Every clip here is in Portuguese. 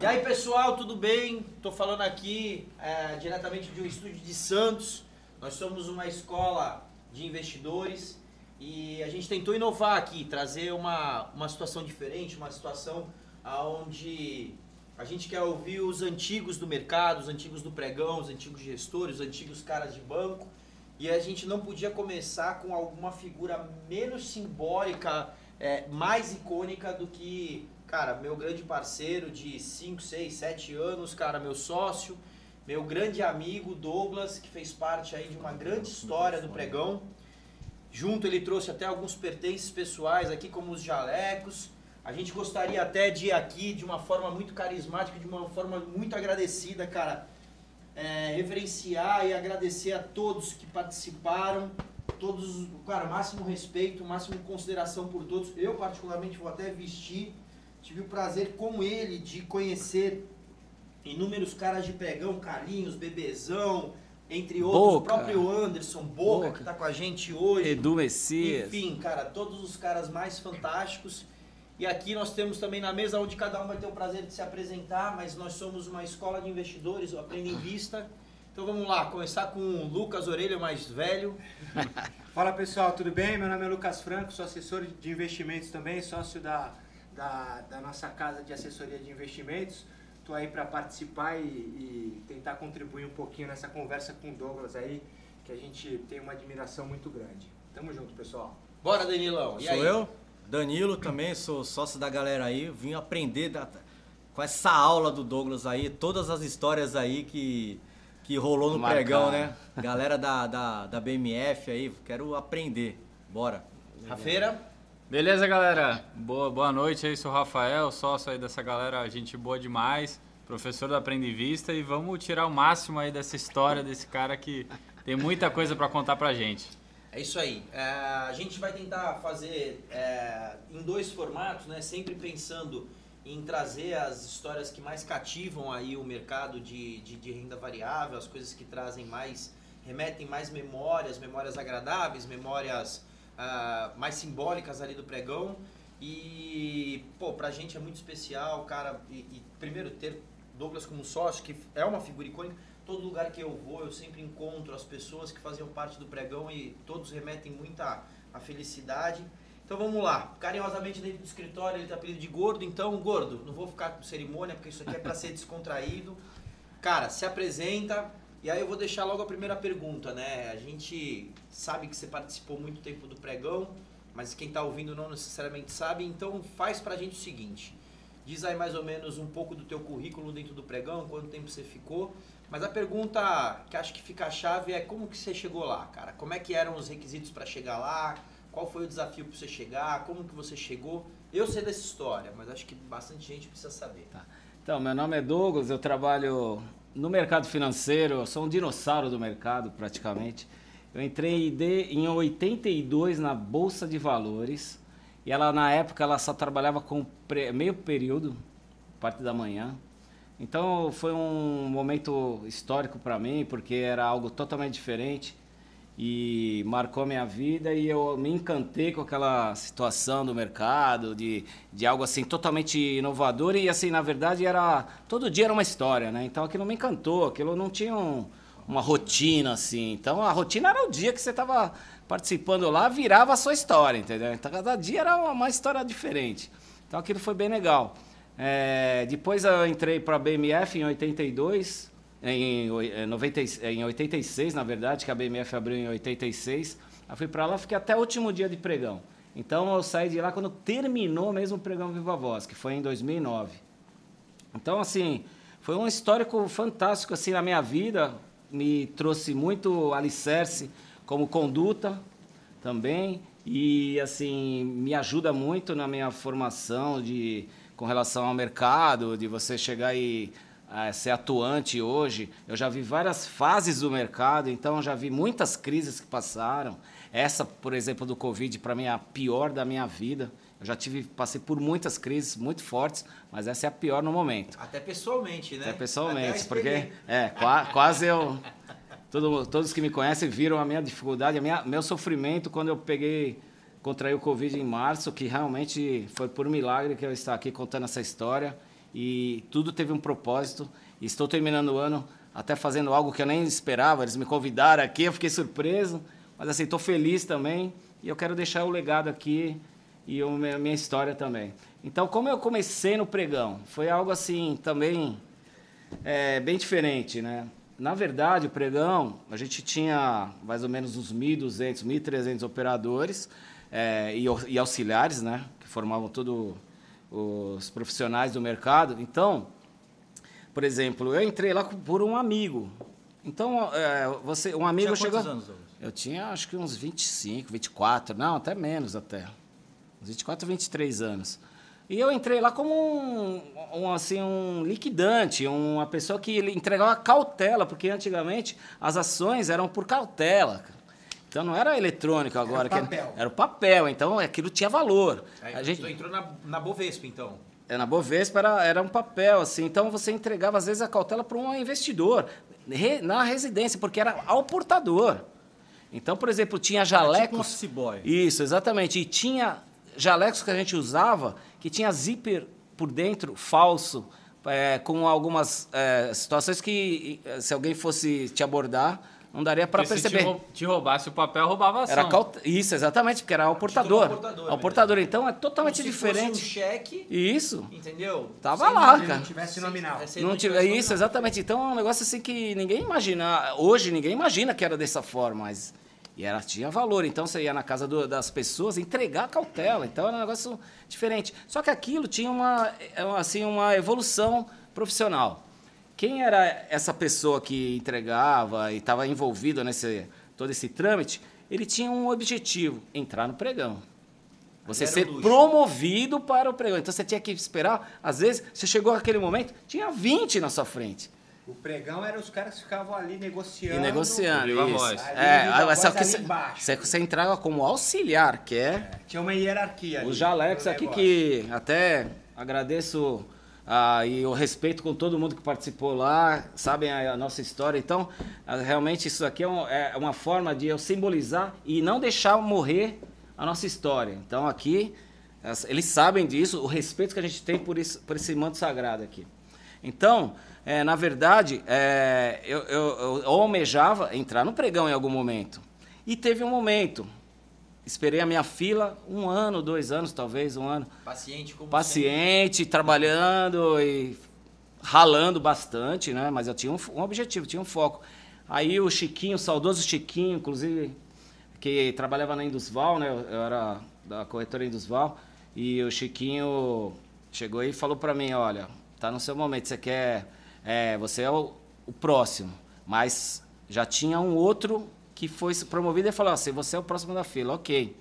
E aí pessoal, tudo bem? Estou falando aqui é, diretamente de um estúdio de Santos. Nós somos uma escola de investidores e a gente tentou inovar aqui, trazer uma, uma situação diferente, uma situação onde a gente quer ouvir os antigos do mercado, os antigos do pregão, os antigos gestores, os antigos caras de banco. E a gente não podia começar com alguma figura menos simbólica, é, mais icônica do que, cara, meu grande parceiro de 5, 6, 7 anos, cara, meu sócio, meu grande amigo Douglas, que fez parte aí de uma grande história do pregão. Junto ele trouxe até alguns pertences pessoais aqui, como os jalecos. A gente gostaria até de ir aqui de uma forma muito carismática, de uma forma muito agradecida, cara. É, reverenciar e agradecer a todos que participaram, todos, cara, máximo respeito, máximo consideração por todos. Eu particularmente vou até vestir. Tive o prazer com ele de conhecer inúmeros caras de pregão, Carlinhos, Bebezão, entre outros, Boca. o próprio Anderson Boca, Boca. que está com a gente hoje. Edu Messias. Enfim, cara, todos os caras mais fantásticos. E aqui nós temos também na mesa onde cada um vai ter o prazer de se apresentar, mas nós somos uma escola de investidores, o Aprenda em Vista. Então vamos lá, começar com o Lucas Orelha, o mais velho. Fala pessoal, tudo bem? Meu nome é Lucas Franco, sou assessor de investimentos também, sócio da, da, da nossa casa de assessoria de investimentos. Estou aí para participar e, e tentar contribuir um pouquinho nessa conversa com o Douglas aí, que a gente tem uma admiração muito grande. Tamo junto, pessoal. Bora, Danilão. E Sou aí? eu, Danilo, também sou sócio da galera aí. Vim aprender da- com essa aula do Douglas aí, todas as histórias aí que, que rolou no Marcar. pregão, né? Galera da, da, da BMF aí, quero aprender. Bora. Rafeira? Beleza, galera? Boa, boa noite aí, sou o Rafael, sócio aí dessa galera, gente boa demais, professor do Aprende Vista e vamos tirar o máximo aí dessa história desse cara que tem muita coisa pra contar pra gente. É isso aí. É, a gente vai tentar fazer é, em dois formatos, né? Sempre pensando em trazer as histórias que mais cativam aí o mercado de, de, de renda variável, as coisas que trazem mais, remetem mais memórias, memórias agradáveis, memórias ah, mais simbólicas ali do pregão. E, pô, pra gente é muito especial, cara, e, e primeiro ter Douglas como sócio, que é uma figura icônica. Todo lugar que eu vou, eu sempre encontro as pessoas que faziam parte do pregão e todos remetem muita a felicidade. Então vamos lá, carinhosamente dentro do escritório ele tá apelido de gordo, então gordo, não vou ficar com cerimônia porque isso aqui é para ser descontraído. Cara, se apresenta e aí eu vou deixar logo a primeira pergunta, né? A gente sabe que você participou muito tempo do pregão, mas quem tá ouvindo não necessariamente sabe, então faz pra gente o seguinte. Diz aí mais ou menos um pouco do teu currículo dentro do pregão, quanto tempo você ficou. Mas a pergunta que acho que fica a chave é como que você chegou lá, cara? Como é que eram os requisitos para chegar lá? Qual foi o desafio para você chegar? Como que você chegou? Eu sei dessa história, mas acho que bastante gente precisa saber. Então, meu nome é Douglas, eu trabalho no mercado financeiro, eu sou um dinossauro do mercado praticamente. Eu entrei de, em 82 na Bolsa de Valores e ela na época ela só trabalhava com pre- meio período, parte da manhã. Então foi um momento histórico para mim porque era algo totalmente diferente e marcou minha vida e eu me encantei com aquela situação do mercado, de, de algo assim totalmente inovador e assim, na verdade, era todo dia era uma história, né? Então aquilo me encantou, aquilo não tinha um- uma rotina assim. Então a rotina era o dia que você estava participando lá, virava a sua história, entendeu? Então cada dia era uma, uma história diferente. Então aquilo foi bem legal. É, depois eu entrei para a BMF em 82, em, oi- eh, 90, e- em 86, na verdade, que a BMF abriu em 86. Aí fui para lá, fiquei até o último dia de pregão. Então eu saí de lá quando terminou mesmo o pregão Viva Voz, que foi em 2009. Então, assim, foi um histórico fantástico assim na minha vida, me trouxe muito alicerce como conduta também e assim me ajuda muito na minha formação de com relação ao mercado, de você chegar e eh, ser atuante hoje. Eu já vi várias fases do mercado, então já vi muitas crises que passaram. Essa, por exemplo, do Covid, para mim é a pior da minha vida. Eu já tive, passei por muitas crises muito fortes, mas essa é a pior no momento. Até pessoalmente, né? Até Até pessoalmente, a porque é, qua- quase eu. todo- todos que me conhecem viram a minha dificuldade, a minha, meu sofrimento quando eu peguei, contraí o Covid em março, que realmente foi por milagre que eu estou aqui contando essa história. E tudo teve um propósito. Estou terminando o ano até fazendo algo que eu nem esperava. Eles me convidaram aqui, eu fiquei surpreso, mas assim, estou feliz também e eu quero deixar o legado aqui e a minha história também. Então, como eu comecei no pregão, foi algo assim também é, bem diferente, né? Na verdade, o pregão, a gente tinha mais ou menos uns 1.200, 1.300 operadores é, e, e, auxiliares, né? Que formavam todos os profissionais do mercado. Então, por exemplo, eu entrei lá por um amigo. Então, é, você, um amigo tinha chegou... Anos, eu tinha acho que uns 25, 24, não, até menos até. Uns 24, 23 anos. E eu entrei lá como um, um, assim, um liquidante, uma pessoa que entregava cautela, porque antigamente as ações eram por cautela. Então não era eletrônico agora. Era papel. Era, era o papel, então aquilo tinha valor. Aí, a gente entrou na, na Bovespa, então. É, na Bovespa era, era um papel, assim. Então você entregava, às vezes, a cautela para um investidor re, na residência, porque era ao portador. Então, por exemplo, tinha jalecos. tipo um boy. Isso, exatamente. E tinha jalecos que a gente usava que tinha zíper por dentro falso, é, com algumas é, situações que se alguém fosse te abordar, não daria para perceber. Se te roubasse o papel, roubava a ação. Era caut... Isso, exatamente, porque era ao portador. Ao portador, então é totalmente Como se diferente. Fosse um cheque, isso. entendeu? Tava Sem- lá, cara. não tivesse nominal. se Não tive, tivesse isso, nominal. exatamente. Então é um negócio assim que ninguém imagina. Hoje ninguém imagina que era dessa forma, mas e era, tinha valor. Então você ia na casa do- das pessoas entregar a cautela. Então era um negócio diferente. Só que aquilo tinha uma, é, assim, uma evolução profissional. Quem era essa pessoa que entregava e estava envolvido nesse todo esse trâmite? Ele tinha um objetivo: entrar no pregão. Você ser luxo. promovido para o pregão. Então você tinha que esperar. Às vezes, você chegou naquele momento, tinha 20 na sua frente. O pregão era os caras que ficavam ali negociando. E negociando. Isso. voz. Ali, É, viva aí, voz só que ali você, você, você entrava como auxiliar, que é Tinha uma hierarquia ali. os jalecos no aqui negócio. que até agradeço ah, e eu respeito com todo mundo que participou lá, sabem a, a nossa história. Então, ah, realmente isso aqui é, um- é uma forma de eu simbolizar e não deixar morrer a nossa história. Então aqui, eles sabem disso, o respeito que a gente tem por, isso, por esse manto sagrado aqui. Então, é, na verdade, é, eu, eu, eu almejava entrar no pregão em algum momento. E teve um momento. Esperei a minha fila um ano, dois anos, talvez, um ano. Paciente como Paciente, trabalhando e ralando bastante, né? Mas eu tinha um, um objetivo, tinha um foco. Aí o Chiquinho, o saudoso Chiquinho, inclusive, que trabalhava na Indusval, né? Eu era da corretora Indusval. E o Chiquinho chegou aí e falou para mim, olha, tá no seu momento, você quer... é, você é o, o próximo. Mas já tinha um outro que foi promovido e falou assim, você é o próximo da fila, ok.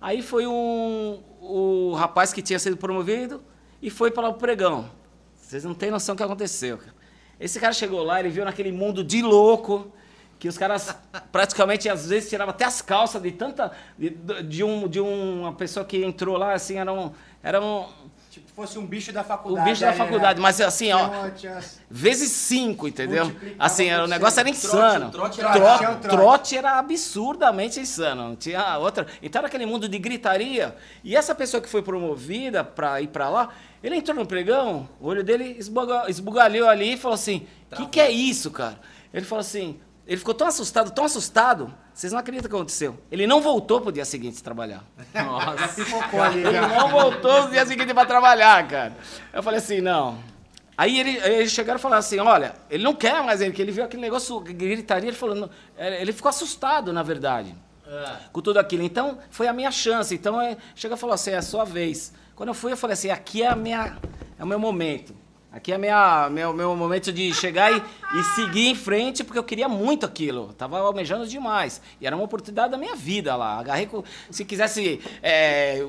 Aí foi um, o rapaz que tinha sido promovido e foi para o pregão. Vocês não têm noção do que aconteceu. Esse cara chegou lá, ele viu naquele mundo de louco, que os caras praticamente às vezes tiravam até as calças de tanta. de, de um, de uma pessoa que entrou lá, assim, era um. Era um fosse um bicho da o faculdade. bicho da né? faculdade, mas assim, ó, vezes cinco, entendeu? Assim, era- o negócio era insano. Trote- trote era- absurdamente insano, não tinha outra. Então era aquele mundo de gritaria. E essa pessoa que foi promovida para ir para lá, ele entrou no pregão, o olho dele esbuga- esbugalhou ali e falou assim: "O que, que é isso, cara?" Ele falou assim, ele ficou tão assustado, tão assustado, vocês não acreditam o que aconteceu. Ele não voltou pro dia seguinte trabalhar. Nossa. Ali. Ele não voltou no dia seguinte para trabalhar, cara. Eu falei assim, não. Aí ele, eles chegaram e falaram assim, olha, ele não quer mais ele, que ele viu aquele negócio, gritaria, ele falou, não, é, ele ficou assustado, na verdade, com tudo aquilo. Então, foi a minha chance. Então, é, chegou e falou assim, é a sua vez. Quando eu fui, eu falei assim, aqui é, a minha, é o meu momento. Aqui é minha, meu, meu momento de chegar e, e seguir em frente, porque eu queria muito aquilo. Eu tava almejando demais. E era uma oportunidade da minha vida lá. Agarrei com, se quisesse é,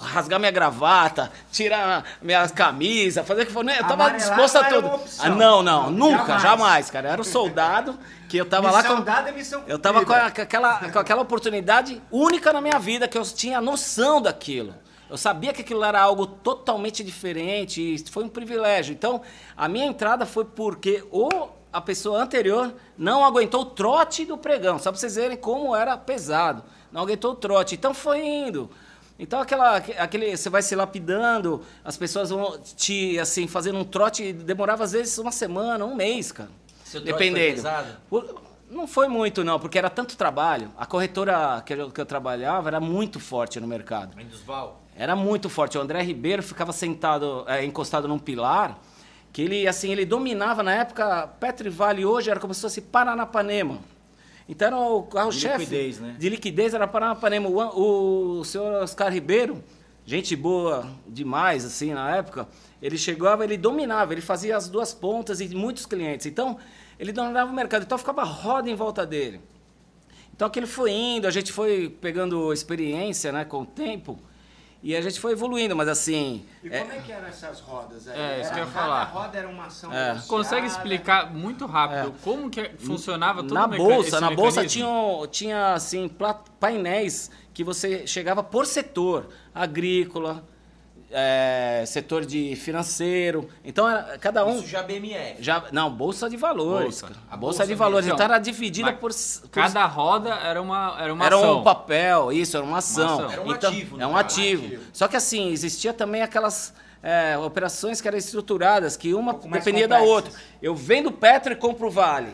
rasgar minha gravata, tirar minha camisa, fazer o que for. né? Eu tava Amarelar disposto a tudo. Ah, não, não, nunca, jamais. jamais. cara. Eu era o soldado que eu tava lá Missão com. dada missão Eu tava com, a- com aquela, com aquela oportunidade única na minha vida, que eu tinha noção daquilo. Eu sabia que aquilo era algo totalmente diferente e foi um privilégio. Então, a minha entrada foi porque o, a pessoa anterior não aguentou o trote do pregão. Só pra vocês verem como era pesado. Não aguentou o trote. Então, foi indo. Então aquela, aquele, você vai se lapidando, as pessoas vão te, assim, fazendo um trote, demorava às vezes uma semana, um mês, cara. Seu trote foi dependendo. pesado? Não foi muito, não, porque era tanto trabalho. A corretora que eu, que eu trabalhava era muito forte no mercado. A Indusval. Era muito forte. O André Ribeiro ficava sentado, é, encostado num pilar, que ele, assim, ele dominava na época. Petro e Vale hoje era como se fosse Paranapanema. Então era o carro-chefe. liquidez, né? De liquidez era Paranapanema. O, o senhor Oscar Ribeiro, gente boa demais, assim, na época, ele chegava, ele dominava, ele fazia as duas pontas e muitos clientes. Então, ele dominava o mercado. Então ficava roda em volta dele. Então aquilo foi indo, a gente foi pegando experiência, né, com o tempo, e a gente foi evoluindo, mas assim, E é, como é que eram essas rodas aí? É, isso que eu ia falar. roda era uma ação É. Consegue explicar muito rápido como que funcionava todo na bolsa, esse na bolsa tinha, tinha assim painéis que você chegava por setor, agrícola, é, setor de financeiro, então era- cada um Isso já BMF. já não bolsa de valores, Bolsa. A bolsa, bolsa de valores, mesmo. então era dividida por, por Cada roda era uma, era uma era ação. um papel, isso, era uma ação. ação. Era um Então, ativo, É um caso. ativo. Ativo. Só que assim, existia também aquelas é, operações que eram estruturadas, que uma mais dependia da outra. Eu vendo Petro e compro Vale.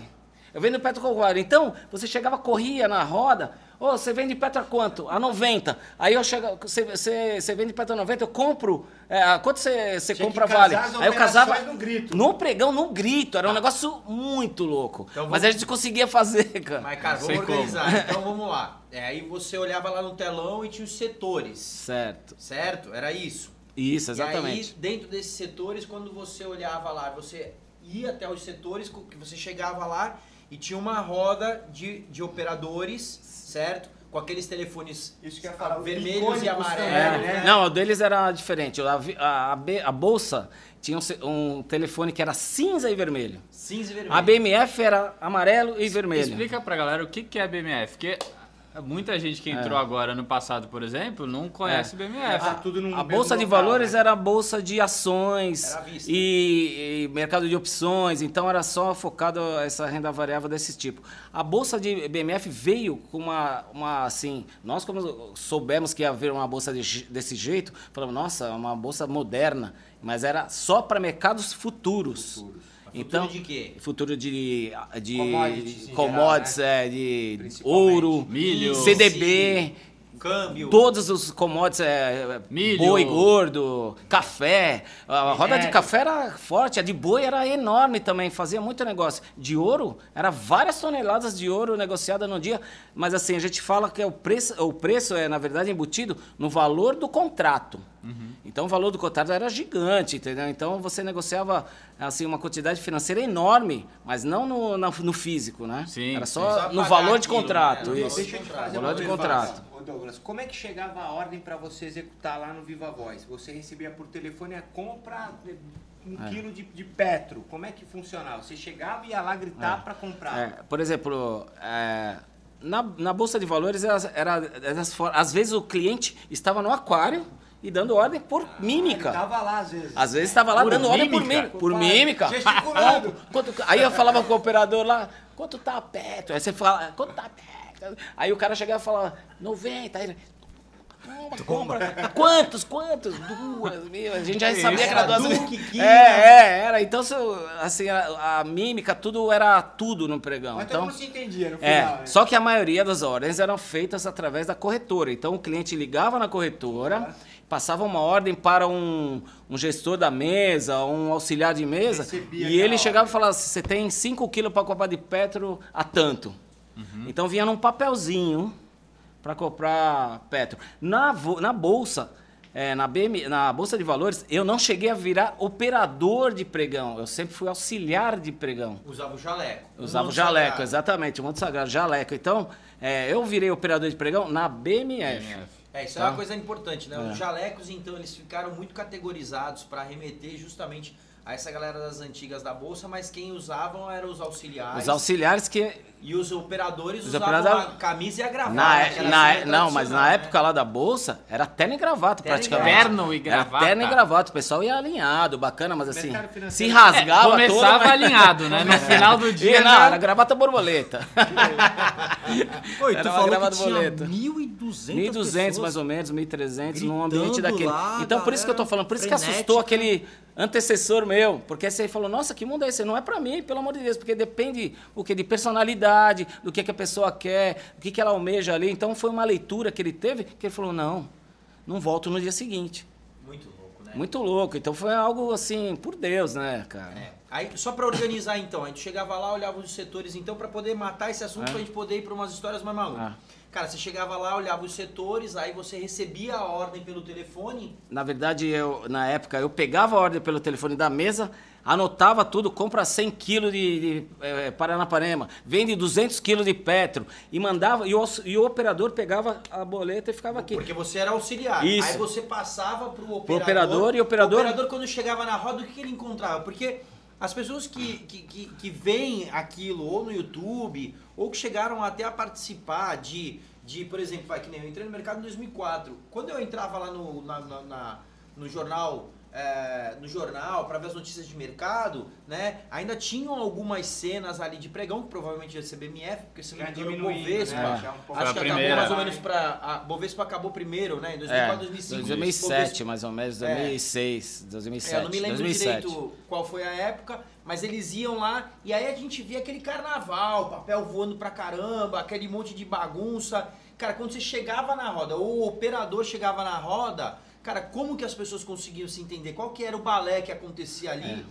Eu vendo Petro e compro Vale. Então, você chegava, corria na roda, ô, você vende Petro a quanto? A 90. Aí eu chego, você, você, você vende Petro a 90, eu compro, é, quanto você, você Tinha compra Vale? Aí eu casava no grito. no pregão, no grito. Era um negócio muito louco. Então Mas vamos- a gente conseguia fazer, cara. Mas, cara, vamos como. organizar. Então vamos lá. É, aí você olhava lá no telão e tinha os setores. Certo. Certo? Era isso. Isso, E exatamente. aí, dentro desses setores, quando você olhava lá, você ia até os setores, que você chegava lá e tinha uma roda de, de operadores, certo? Com aqueles telefones Isso que eu ia falar, os vermelhos e amarelos. É, né? Não, o deles era diferente. A, a, a a bolsa tinha um, um telefone que era cinza e vermelho. Cinza e vermelho. A BMF era amarelo e vermelho. Explica pra galera o que que é BMF, porque muita gente que entrou agora no passado, por exemplo, não conhece BMF. Tá tudo num A bolsa de local, valores né? era a bolsa de ações e, e mercado de opções, então era só focado essa renda variável desse tipo. A bolsa de BMF veio com uma, uma assim, nós como soubemos que ia haver uma bolsa de desse jeito, falamos, nossa, é uma bolsa moderna, mas era só para mercados futuros. Então, de quê? Futuro de, de Commodities commodities, geral, né? é, de ouro, Milho. CDB, Câmbio. todos os commodities, é, Milho. boi gordo, café. A roda de café era forte, a de boi era enorme também, fazia muito negócio. De ouro, era várias toneladas de ouro negociada no dia, mas assim, a gente fala que é o preço, o preço é, na verdade, embutido no valor do contrato. Então o valor do contrato era gigante, entendeu? Então você negociava assim uma quantidade financeira enorme, mas não no, na- no físico, né? Sim, era só Só no valor de aquilo, contrato, né? No isso. valor de Deixa eu te contrato. fazer Valor de contrato. Douglas, como é que chegava a ordem para você executar lá no Viva Voz? Você recebia por telefone a compra de um É. quilo de, de petro. Como é que funcionava? Você chegava e ia lá gritar para comprar. É, por exemplo, é, na, na Bolsa de Valores, era, era for- às vezes o cliente estava no aquário e dando ordem por mímica. Ele tava lá às vezes. Às vezes estava lá Por dando ordem por mímica? mímica. Por mímica. gesticulando. Quanto- aí eu falava com o operador lá, quanto tá perto? Aí você fala, quanto tá perto? Aí o cara chegava e falava, 90. Aí ele, toma, compra. Quantos, quantos? Duas, meu. A gente já Que sabia que era duas. Duque, Quina. É, é, era. Então, assim, a, a mímica, tudo era tudo no pregão. Mas todo Então, mundo se entendia no é, final, né? só que a maioria das ordens eram feitas através da corretora. Então o cliente ligava na corretora, passava uma ordem para um, um gestor da mesa, um auxiliar de mesa, Recebia e ele chegava ordem. e falava: você tem 5 quilos para comprar de petro a tanto. Uhum. Então vinha num papelzinho para comprar petro. Na, na bolsa. é, na, BM, na Bolsa de Valores, eu não cheguei a virar operador de pregão. Eu sempre fui auxiliar de pregão. Usava o jaleco. Usava o jaleco, sagrado. exatamente, o manto sagrado, jaleco. Então, é, eu virei operador de pregão na BMF. BMF. É, isso Tá. é uma coisa importante, né? É. Os jalecos, então, eles ficaram muito categorizados para remeter justamente a essa galera das antigas da bolsa, mas quem usavam eram os auxiliares. Os auxiliares que E os operadores Os usavam operadores- a camisa e a gravata. Na, que era na- assim, não, mas na tradicional, época lá da bolsa era terno e gravata Terno e praticamente. Terno e gravata. Era terno e gravata. O pessoal ia alinhado, bacana, mas assim, se rasgava todo, Começava mas- alinhado, né? No final do dia. não, já- era gravata borboleta. Oi, tu falou gravata que tinha boleta. 1.200 1.200 pessoas. mais ou menos, 1.300 num ambiente daquele. lá, então por isso que eu tô falando, por isso que frenética. assustou aquele antecessor meu, porque aí você falou, nossa, que mundo é esse? Não é pra mim, pelo amor de Deus, porque depende o que de personalidade, do que, que a pessoa quer, o que, que ela almeja ali. Então foi uma leitura que ele teve que ele falou, não, não volto no dia seguinte. Muito louco, né? Muito louco. Então foi algo assim, por Deus, né, cara? É. Aí, só pra organizar então, a gente chegava lá, olhava os setores então pra poder matar esse assunto, É. pra gente poder ir pra umas histórias mais malucas. Ah. Cara, você chegava lá, olhava os setores, aí você recebia a ordem pelo telefone. Na verdade, eu, na época, eu pegava a ordem pelo telefone da mesa, anotava tudo, compra 100 quilos de, de eh, Paranapanema, vende 200 quilos de Petro, e mandava, e o, e o operador pegava a boleta e ficava aqui. Porque você era auxiliar. Isso. Aí você passava pro operador. operador, e o operador- O operador, quando chegava na roda, o que ele encontrava? Porque as pessoas que, que, que, que veem aquilo ou no YouTube, ou que chegaram até a participar de, de por exemplo, vai, que nem eu entrei no mercado em 2004. Quando eu entrava lá no, na, na- na- no jornal. É, no jornal para ver as notícias de mercado, né? Ainda tinham algumas cenas ali de pregão que provavelmente ia ser BMF, porque se não me engano, Bovespa, né? Um Acho a que primeira. acabou mais ou menos pra. A Bovespa acabou primeiro, né? Em 2004, É, 2005. 2007, mais ou menos, É. 2006, 2007. É, eu não me lembro 2007. direito qual foi a época, mas eles iam lá e aí a gente via aquele carnaval, papel voando pra caramba, aquele monte de bagunça. Cara, quando você chegava na roda, ou o operador chegava na roda, cara, como que as pessoas conseguiam se entender? Qual que era o balé que acontecia ali? É,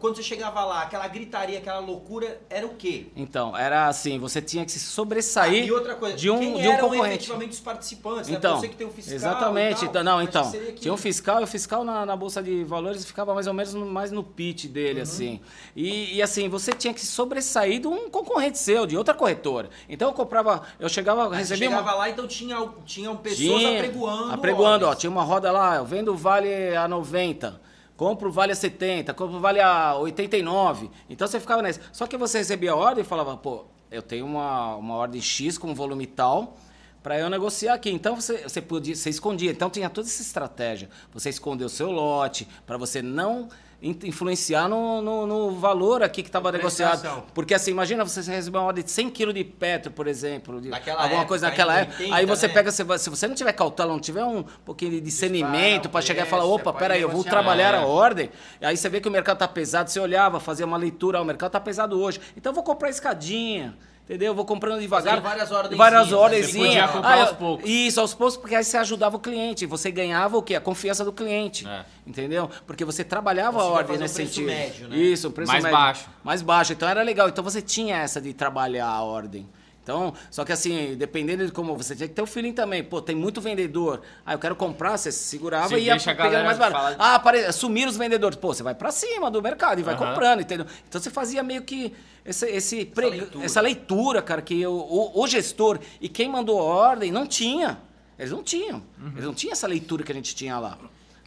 quando você chegava lá, aquela gritaria, aquela loucura, era o quê? Então, era assim, você tinha que se sobressair Ah, e outra coisa, de um, quem de um eram concorrente. efetivamente os participantes? né? Então, Você que tem um fiscal exatamente. tal, então, não, então, que- tinha um fiscal, e o fiscal na, na bolsa de valores ficava mais ou menos no, mais no pitch Uhum. dele, assim. E, e, assim, você tinha que se sobressair de um concorrente seu, de outra corretora. Então eu comprava, eu chegava, Aí você recebia chegava uma lá, então tinha, tinham pessoas apregoando. apregoando, ó, tinha uma roda lá, eu vendo o vale a 90, compro vale a 70, compro vale a 89. Então você ficava nessa. Só que você recebia a ordem e falava, pô, eu tenho uma, uma ordem X com volume tal para eu negociar aqui. Então você, você podia, você escondia. Então tinha toda essa estratégia. Você escondeu o seu lote para você não influenciar no, no, no valor aqui que estava negociado. Porque assim, imagina você receber uma ordem de 100 kg de petro, por exemplo, de Naquela alguma época, coisa naquela época. 80, aí você né? pega, se você não tiver cautela, não tiver um pouquinho de discernimento para chegar e falar, opa, peraí, eu vou negociar. trabalhar É. a ordem. Aí você vê que o mercado tá pesado, você olhava, fazia uma leitura, ah, o mercado tá pesado hoje. Então eu vou comprar escadinha. Entendeu? Eu vou comprando devagar. Fazia várias ordenzinhas, Várias né? Você podia comprar Ah, aos poucos. Isso, aos poucos, porque aí você ajudava o cliente. Você ganhava o quê? A confiança do cliente. É. Entendeu? Porque você trabalhava a Conseguia ordem fazer um nesse preço sentido. médio, né? Isso, um preço Mais médio. baixo. Mais baixo. Então era legal. Então você tinha essa de trabalhar a ordem. Então, só que assim, dependendo de como você tinha que ter o feeling também. Pô, tem muito vendedor. Ah, eu quero comprar, você segurava Você e ia pegando mais barato. falar de- Ah, apare... sumiram os vendedores. Pô, você vai pra cima do mercado e vai Aham. comprando, entendeu? Então você fazia meio que esse, esse preg- leitura. essa leitura, cara, que o, o, o gestor e quem mandou a ordem não tinha. Eles não tinham. Eles não tinham essa leitura que a gente tinha lá.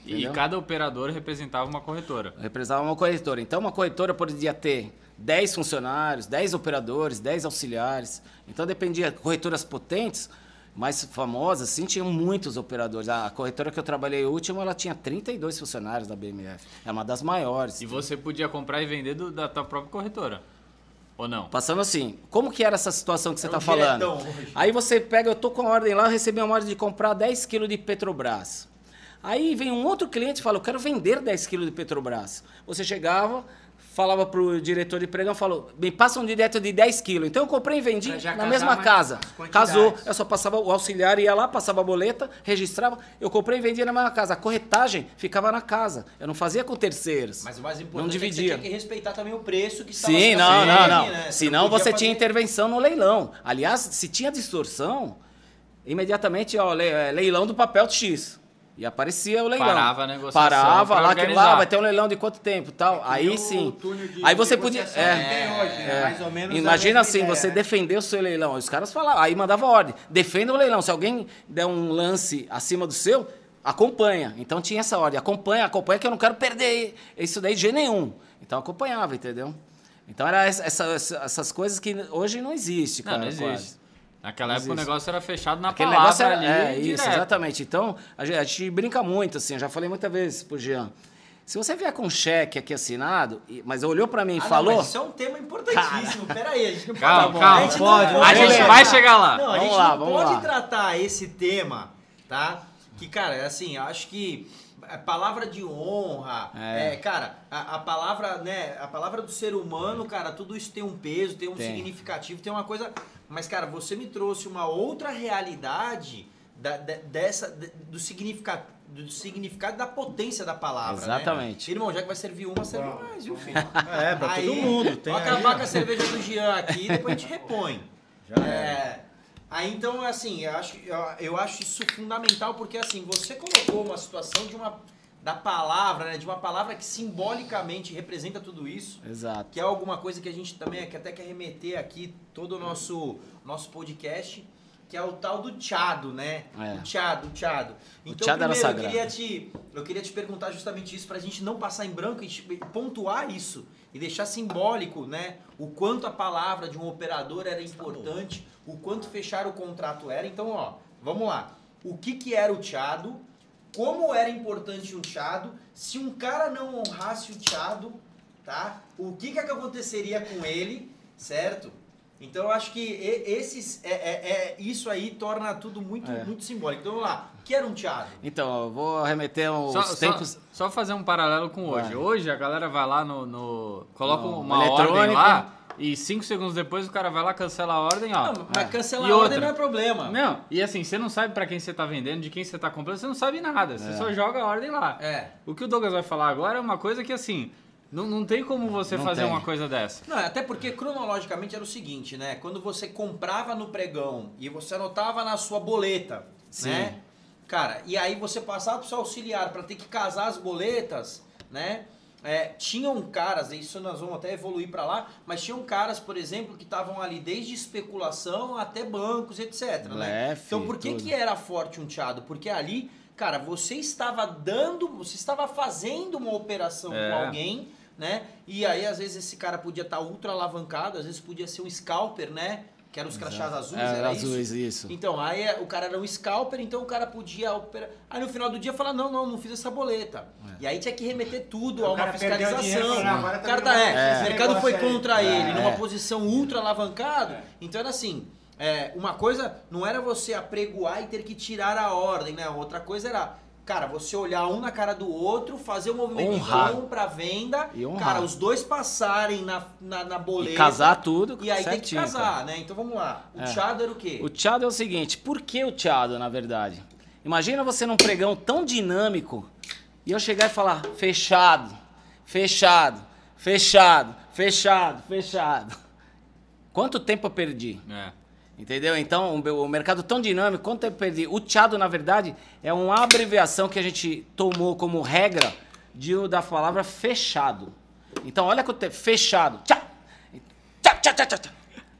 E entendeu? cada operador representava uma corretora. Representava uma corretora. Então, uma corretora podia ter 10 funcionários, 10 operadores, 10 auxiliares. Então, dependia. Corretoras potentes, mais famosas, assim, tinham muitos operadores. A corretora que eu trabalhei última, ela tinha 32 funcionários da BMF. É uma das maiores. E você podia comprar e vender do- da tua própria corretora. Ou não? Passando assim, como que era essa situação que você está um falando? hoje. Aí você pega, eu tô com a ordem lá, eu recebi uma ordem de comprar 10 quilos de Petrobras. Aí vem um outro cliente e fala, eu quero vender 10 quilos de Petrobras. Você chegava, falava pro diretor de pregão, falou, me passa um direto de 10 quilos. Então eu comprei e vendi na mesma casa. Casou, eu só passava, o auxiliar ia lá, passava a boleta, registrava, eu comprei e vendia na mesma casa. A corretagem ficava na casa. Eu não fazia com terceiros. Mas o mais não importante é que você dividia. tinha que respeitar também o preço que estava Sim, não, não, não. ali, né? Senão você tinha fazer- intervenção no leilão. Aliás, se tinha distorção, imediatamente, ó, é, leilão do papel X. E aparecia o leilão. Parava a negociação Parava lá, que lá organizar. vai ter um leilão de quanto tempo tal. Aí E o sim. Aí você podia. É, tem hoje, né? é. Mais ou menos Imagina assim, ideia, você né? defender o seu leilão. Os caras falavam, aí mandava ordem. Defenda o leilão. Se alguém der um lance acima do seu, acompanha. Então tinha essa ordem, acompanha, acompanha que eu não quero perder isso daí de jeito nenhum. Então acompanhava, entendeu? Então era essa- essa- essas coisas que hoje não existe, Não, cara. não existe. quase. Naquela Não época o negócio era fechado na Aquele palavra negócio era, ali. é isso, exatamente. Então a gente, a gente brinca muito assim, eu já falei muitas vezes pro Jean. Se você vier com um cheque aqui assinado, mas olhou pra mim e Ah, não, falou, mas isso é um tema importantíssimo. Peraí, a gente não Calma, pode. calma, a gente pode, não A gente vai chegar lá. Não, a Vamos gente lá, não vamos pode lá. tratar esse tema, tá? Que, cara, assim, eu acho que palavra de honra, É. é, cara, a, a palavra, né, a palavra do ser humano, cara, tudo isso tem um peso, tem um Tem. significativo, tem uma coisa. Mas, cara, você me trouxe uma outra realidade da- de- dessa, de- do significado. Do significado da potência da palavra. né? Exatamente. Irmão, já que vai servir uma, serve mais, viu, filho? É, pra Aí, todo mundo. Tem Vou aí, acabar ó. com a cerveja do Jean aqui e depois a gente repõe. Já É, aí então, assim, eu acho, eu, eu acho isso fundamental porque, assim, você colocou uma situação de uma. da palavra, né? De uma palavra que simbolicamente representa tudo isso. exato. Que é alguma coisa que a gente também que até quer remeter aqui todo o nosso, nosso podcast, que é o tal do tchado, né? É. O tchado, o tchado. Então, tchado era primeiro, eu queria, te, eu queria te perguntar justamente isso, pra gente não passar em branco e pontuar isso. E deixar simbólico, né? O quanto a palavra de um operador era importante, o quanto fechar o contrato era. Então, ó, vamos lá. O que, que era o tchado? Como era importante um tchado? Se um cara não honrasse o tchado, tá? O que que aconteceria com ele, certo? Então eu acho que esses é, é- é- isso aí torna tudo muito É. muito simbólico. Então vamos lá. O que era um tchado? Então, eu vou remeter aos Só, só- tempos. só fazer um paralelo com hoje. Vai. Hoje a galera vai lá no. no- coloca No uma ordem eletrônico. lá e cinco segundos depois o cara vai lá, cancela a ordem, ó. Não, mas é. cancelar E a ordem outra? não é problema. Não, e assim, você não sabe pra quem você tá vendendo, de quem você tá comprando, você não sabe nada. Você É. só joga a ordem lá. É. O que o Douglas vai falar agora é uma coisa que assim, não, não tem como você Não fazer tem. uma coisa dessa. Não, até porque cronologicamente era o seguinte, né? Quando você comprava no pregão e você anotava na sua boleta, Sim. né? Cara, e aí você passava pro seu auxiliar para ter que casar as boletas, né? É, tinham caras, isso nós vamos até evoluir para lá, mas tinham caras, por exemplo, que estavam ali desde especulação até bancos, etc. né? Então por que, tudo. que era forte um teado? Porque ali, cara, você estava dando, você estava fazendo uma operação É. com alguém, né? E aí, às vezes, esse cara podia estar ultra alavancado, às vezes podia ser um scalper, né? Que eram os crachás azuis, É, era azuis, isso? isso. Então, aí é, o cara era um scalper, então o cara podia operar. Aí no final do dia falar, não, não, não fiz essa boleta. E aí tinha que remeter tudo O a uma cara o dinheiro, fiscalização. falou, "Não, agora o cara também tá, é, fazer o mercado foi aí." contra ele, É. numa posição ultra alavancado. É. Então era assim, é, uma coisa não era você apregoar e ter que tirar a ordem, né? Outra coisa era, cara, você olhar um na cara do outro, fazer o movimento Honrar. de compra, venda, E cara, os dois passarem na, na, na boleta. E casar tudo E aí tem que certinho, casar, cara. né? Então vamos lá. O É. tchado era o quê? O teado é o seguinte, por que o teado, na verdade? Imagina você num pregão tão dinâmico e eu chegar e falar fechado, fechado, fechado, fechado, fechado. Quanto tempo eu perdi? É. Entendeu? Então, o mercado tão dinâmico, quanto tempo perdi? O teado, na verdade, é uma abreviação que a gente tomou como regra de, da palavra fechado. Então, olha quanto tempo. Fechado. Tchá. Tchá, tchá, tchá, tchá, tchá.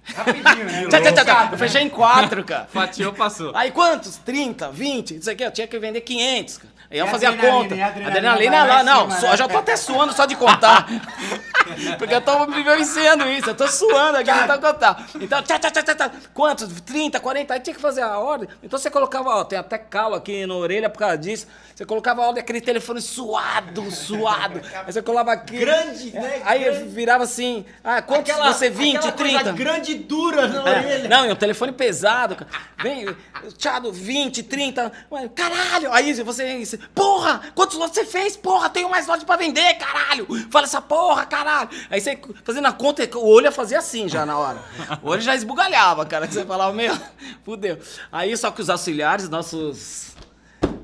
Rapidinho, né? Tchá, tchá, tchá, tchá. Eu fechei em quatro, cara. Fatiou, passou. Aí quantos? 30, 20? Isso aqui, eu tinha que vender 500. cara. Aí eu fazia a conta. adrenalina Adrenalina lá não. cima, né? já tô até suando só de contar. Porque eu tô vivenciando isso, eu tô suando aqui de tanto contar. Então, tchá, tchá, tchá, tchá, quantos? 30, 40, aí tinha que fazer a ordem. Então você colocava, ó, tem até calo aqui na orelha por causa disso. Você colocava a ordem, aquele telefone suado, suado. Aí você colava aqui. Grande, né? Aí Grande. virava assim, ah, quantos Aquela- você? 20, aquela coisa 30? grande e dura na É, orelha. Não, e um telefone pesado. cara. Vem, Thiago, 20, 30. Ué, Caralho! Aí você. Porra! Quantos lotes você fez? Porra, tenho mais lote pra vender, caralho! Fala essa porra, caralho! Aí você fazendo a conta, o olho ia fazer assim já na hora. O olho já esbugalhava, cara. Que você falava, meu, fudeu. Aí só que os auxiliares, nossos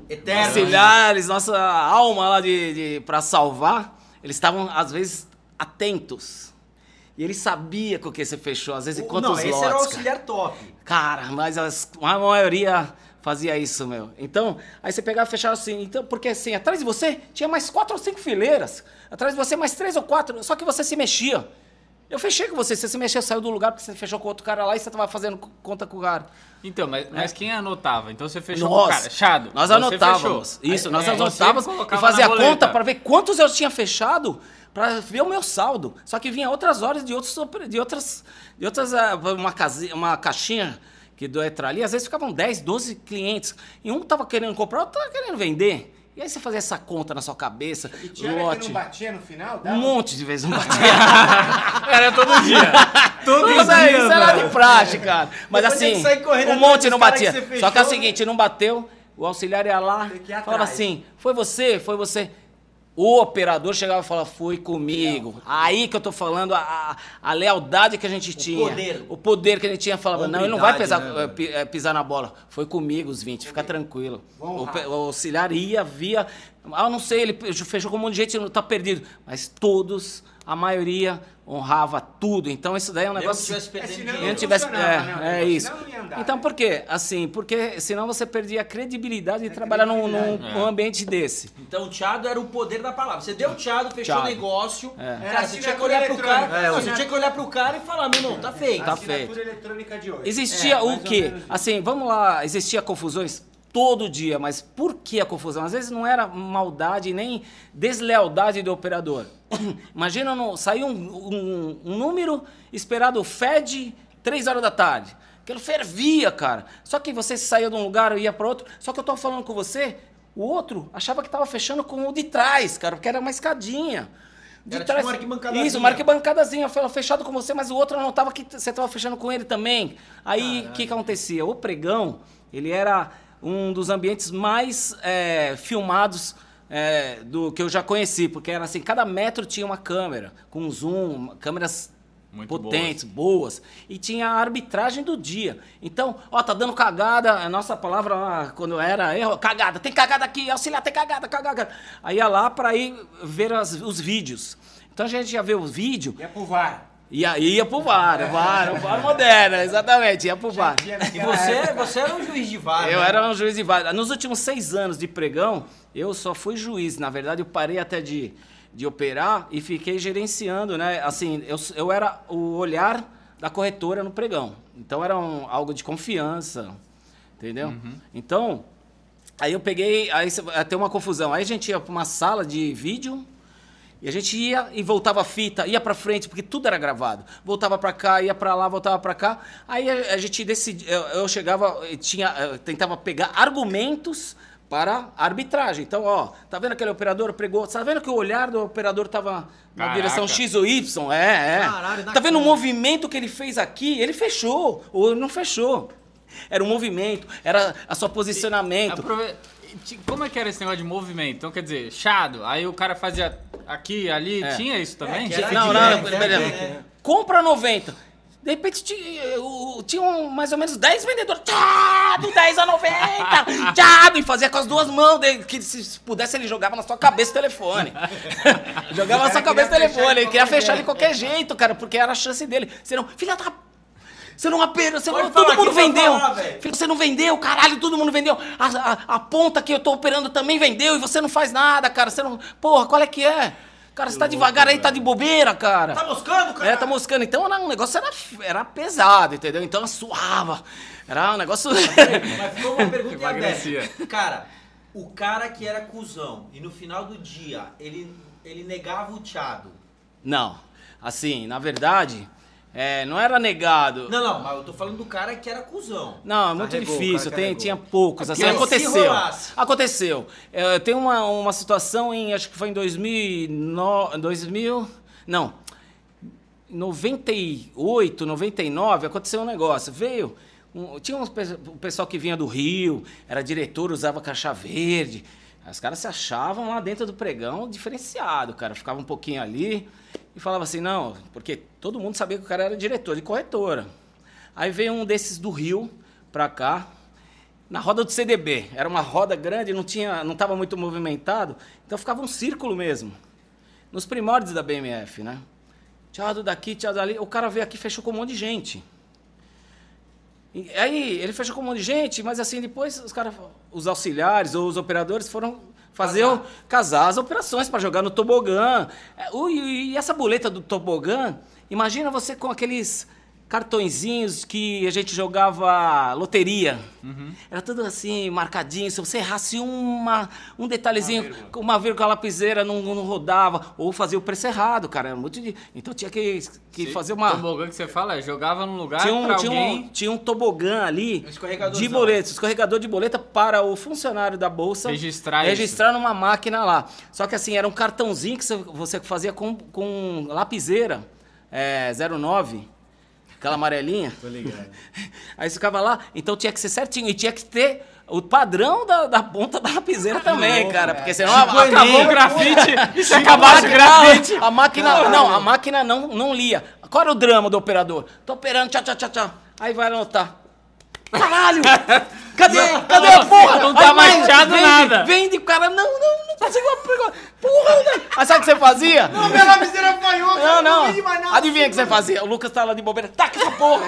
Eterno. auxiliares, nossa alma lá de, de para salvar, eles estavam às vezes atentos. E ele sabia com o que você fechou, às vezes, e quantos Não, esse lotes. era o cara. auxiliar top. Cara, mas as- a maioria fazia isso, meu. Então, aí você pegava e fechava assim. Então, porque assim, atrás de você tinha mais quatro ou cinco fileiras. Atrás de você mais três ou quatro, só que você se mexia. Eu fechei com você. Você se mexeu, saiu do lugar porque você fechou com outro cara lá e você tava fazendo conta com o cara. Então, mas, mas quem anotava? Então você fechou com o cara. Chado. Nós anotávamos. Isso, Aí, nós é, anotávamos e fazia conta para ver quantos eu tinha fechado para ver o meu saldo. Só que vinha outras horas de outros de outras de outras ah, uma casinha, uma caixinha que do Etra ali, às vezes ficavam 10, 12 clientes. E um tava querendo comprar, outro tava querendo vender. E aí você fazia essa conta na sua cabeça, E tinha que lote. não batia no final? Um Dava? monte de vezes não batia. Era todo dia. Todo isso, aí, isso era de praxe, cara. Mas Depois assim, que um monte não batia. que Só que é o seguinte, não bateu, o auxiliar ia lá, que falava assim, foi você, foi você. O operador chegava e falava, foi comigo. Aí que eu tô falando a, a, a lealdade que a gente tinha. poder. O poder que a gente tinha. Falava, não, ele não vai pisar, né, eh, eh, pisar na bola. Foi comigo os 20, fica tranquilo. O, o auxiliar ia, via. Ah, não sei, ele fechou com um monte de gente, não tá perdido. Mas todos, a maioria, honrava tudo. Então isso daí é um negócio. se tivesse É, perdendo senão dinheiro. Se não tivesse. É, né, é isso. andar, então né? por quê? Assim, porque senão você perdia a credibilidade de trabalhar num, num- credibilidade. num ambiente desse. Então o Tchado era o poder da palavra. Você deu o Tchado, fechou o negócio. É. Cara, você tinha que olhar pro cara. É, você o- tinha que olhar pro cara e falar, meu irmão, tá feito. Tá Assinatura feito. eletrônica de hoje. Existia É, o quê? Assim, vamos lá, existia confusões todo dia, mas por que a confusão? Às vezes não era maldade nem deslealdade do operador. Imagina, no, saiu um, um- um número esperado FED 3 horas da tarde. Aquilo fervia, cara. Só que você saía de um lugar e ia para outro. Só que eu tô falando com você, o outro achava que tava fechando com o de trás, cara, porque era uma escadinha. De Era tipo uma arquibancadazinha. Isso, uma arquibancadazinha. Foi fechado com você, mas o outro não tava que você tava fechando com ele também. Aí, o que que acontecia? O pregão, ele era um dos ambientes mais é, filmados é, do que eu já conheci, porque era assim, cada metro tinha uma câmera, com zoom, câmeras Muito potentes, boas. E tinha a arbitragem do dia. Então, ó, tá dando cagada, a nossa palavra lá, quando era erro, cagada, tem cagada aqui, auxiliar, tem cagada, cagada. Aí ia lá para ir ver as- os vídeos. Então a gente ia ver o vídeo Ia pro VAR. E aí ia pro VAR, o VAR, o VAR moderno, exatamente, ia pro VAR. Tinha E você, você era um juiz de VAR. Eu né? era um juiz de VAR. Nos últimos seis anos de pregão, eu só fui juiz. Na verdade, eu parei até de, de operar e fiquei gerenciando, né? Assim, eu, eu era o olhar da corretora no pregão. Então era um- algo de confiança, entendeu? Então, aí eu peguei, aí tem uma confusão. Aí a gente ia para uma sala de vídeo e a gente ia e voltava a fita, ia pra frente, porque tudo era gravado. Voltava pra cá, ia pra lá, voltava pra cá. Aí a, a gente decidia, eu, eu chegava e tinha, eu tentava pegar argumentos para a arbitragem. Então, ó, tá vendo aquele operador pregou? Tá vendo que o olhar do operador tava na Caraca. direção X ou Y? É, é. Caralho, tá vendo o movimento que ele fez aqui? Ele fechou ou não fechou. Era o movimento, era a seu posicionamento. Aprove- ti- Como é que era esse negócio de movimento? Então, quer dizer, chado, aí o cara fazia aqui, ali, É. tinha isso também? que era Não, não, não, pera- É. Compra 90. De repente tinha, tinham mais ou menos 10 vendedores. Tchado, 10 a 90. Tchado, e fazia com as duas mãos. de- que se pudesse, ele jogava na sua cabeça o telefone. jogava na sua cabeça o telefone. Ele queria fechar de qualquer jeito, cara, porque era a chance dele. Senão, filha da. Você não apenas, você Pode não, falar todo mundo vendeu. falar, velho. Você não vendeu, caralho, todo mundo vendeu. A, a- a ponta que eu tô operando também vendeu e você não faz nada, cara. Você não. Porra, qual é que é? Cara, você tá devagar aí, tá de bobeira, cara. Tá moscando, cara? É, tá moscando. Então era, um negócio era, era pesado, entendeu? Então suava. Era um negócio. Mas ficou uma pergunta em Emagrecia. Cara, o cara que era cuzão e no final do dia ele, ele negava o tchado. não. Assim, na verdade, é, não era negado. Não, não, mas eu tô falando do cara que era cuzão. Não, é muito Carregou, difícil. Tem, tinha poucos. Assim, Mas se aconteceu. Aconteceu. É, tem uma, uma situação em, acho que foi em 2009, 2000, não, 98, 99, aconteceu um negócio. Veio, um- tinha pe- um pessoal que vinha do Rio, era diretor, usava caixa verde. Os caras se achavam lá dentro do pregão diferenciado, cara. Ficava um pouquinho ali e falava assim, não, porque todo mundo sabia que o cara era diretor de corretora. Aí veio um desses do Rio pra cá, na roda do CDB. Era uma roda grande, não tinha, não estava muito movimentado, então ficava um círculo mesmo. Nos primórdios da BMF, né? Tchau daqui, tchau dali. O cara veio aqui e fechou com um monte de gente. E aí ele fechou com um monte de gente, mas assim depois os caras, os auxiliares ou os operadores foram fazer casar as operações para jogar no tobogã. É, e essa boleta do tobogã, imagina você com aqueles cartõezinhos que a gente jogava loteria. Era tudo assim, marcadinho. Se você errasse uma, um detalhezinho, com uma vírgula a lapiseira não, não rodava. Ou fazia o preço errado, cara. Era muito de- Então tinha que, que Sim. fazer uma... Tobogã que você fala, é, jogava num lugar Tinha um, pra tinha, alguém... um, tinha um tobogã ali Um de boleta, escorregador de boleta para o funcionário da bolsa Registrar isso. registrar numa máquina lá. Só que assim, era um cartãozinho que você- você fazia com, com lapiseira é, 09, aquela amarelinha. Tô ligado. Aí você ficava lá, então tinha que ser certinho e tinha que ter o padrão da, da ponta da lapiseira também, cara, porque senão a- Acabou acabou o grafite, se acabasse o grafite... A máquina, não, a máquina não, não lia. Qual era o drama do operador? Tô operando, tchau, tchau, tchau, tchau. Aí vai anotar. Caralho! Cadê? Cadê a porra? Não tá Aí vai, manchado vende, nada. Vende, o cara, não, não, não conseguiu pegar. Porra, né? Aí sabe o que você fazia? Não, minha lapiseira falhou, Não, cara, não. vende mais nada. Adivinha o que você fazia? O Lucas tá lá de bobeira. Taca essa porra!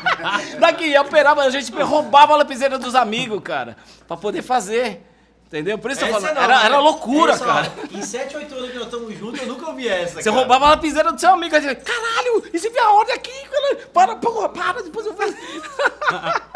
Daqui, eu operava, a gente roubava a lapiseira dos amigos, cara. Pra poder fazer. Entendeu? Por isso eu Essa falo, não, era, mas era loucura, essa, cara. Em 7, 8 anos que nós estamos juntos, eu nunca ouvi essa. Você cara. roubava a lapiseira do seu amigo. Aí você, caralho, e se vier a ordem aqui? Para, porra, para, depois eu faço.